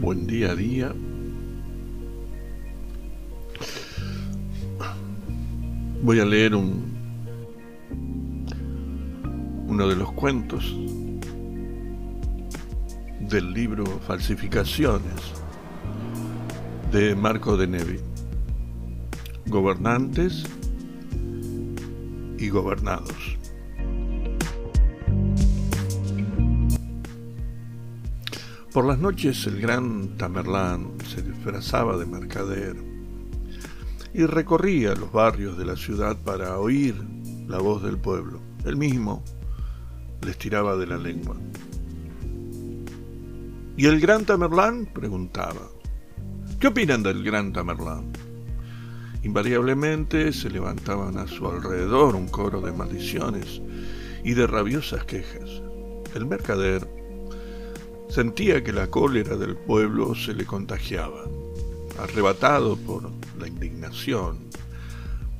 buen día a día. Voy a leer un, uno de los cuentos del libro Falsificaciones de Marco de Nevi. Gobernantes y gobernados. Por las noches el gran Tamerlán se disfrazaba de mercader y recorría los barrios de la ciudad para oír la voz del pueblo. Él mismo les tiraba de la lengua. ¿Y el gran Tamerlán? preguntaba. ¿Qué opinan del gran Tamerlán? Invariablemente se levantaban a su alrededor un coro de maldiciones y de rabiosas quejas. El mercader Sentía que la cólera del pueblo se le contagiaba. Arrebatado por la indignación,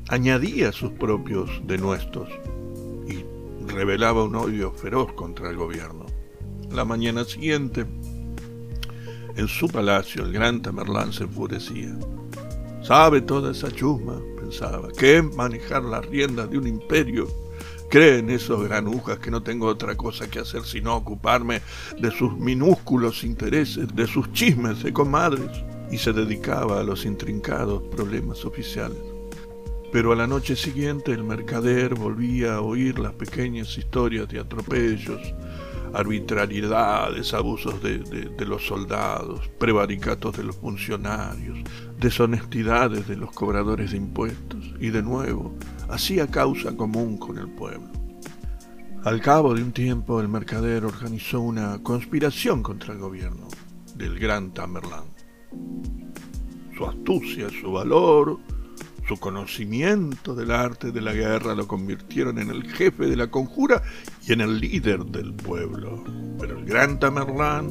añadía sus propios denuestos y revelaba un odio feroz contra el gobierno. La mañana siguiente, en su palacio, el gran Tamerlán se enfurecía. Sabe toda esa chusma, pensaba, que es manejar las riendas de un imperio Creen esos granujas que no tengo otra cosa que hacer sino ocuparme de sus minúsculos intereses, de sus chismes de comadres, y se dedicaba a los intrincados problemas oficiales. Pero a la noche siguiente el mercader volvía a oír las pequeñas historias de atropellos, arbitrariedades, abusos de, de, los soldados, prevaricatos de los funcionarios, deshonestidades de los cobradores de impuestos, y de nuevo hacía causa común con el pueblo. Al cabo de un tiempo, el mercader organizó una conspiración contra el gobierno del gran Tamerlán. Su astucia, su valor, su conocimiento del arte de la guerra lo convirtieron en el jefe de la conjura y en el líder del pueblo. Pero el gran Tamerlán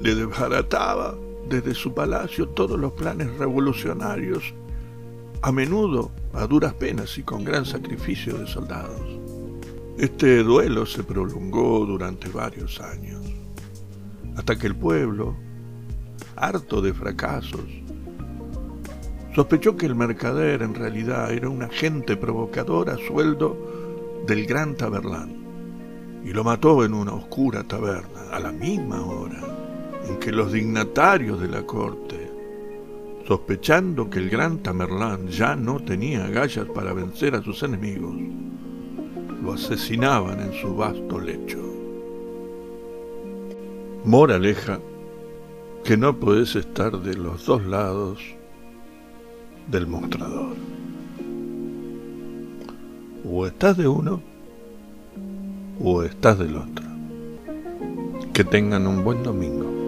le desbarataba desde su palacio todos los planes revolucionarios a menudo a duras penas y con gran sacrificio de soldados. Este duelo se prolongó durante varios años, hasta que el pueblo, harto de fracasos, sospechó que el mercader en realidad era un agente provocador a sueldo del gran Taberlán y lo mató en una oscura taberna a la misma hora en que los dignatarios de la corte sospechando que el gran Tamerlán ya no tenía agallas para vencer a sus enemigos, lo asesinaban en su vasto lecho. Moraleja, que no puedes estar de los dos lados del mostrador. O estás de uno o estás del otro. Que tengan un buen domingo.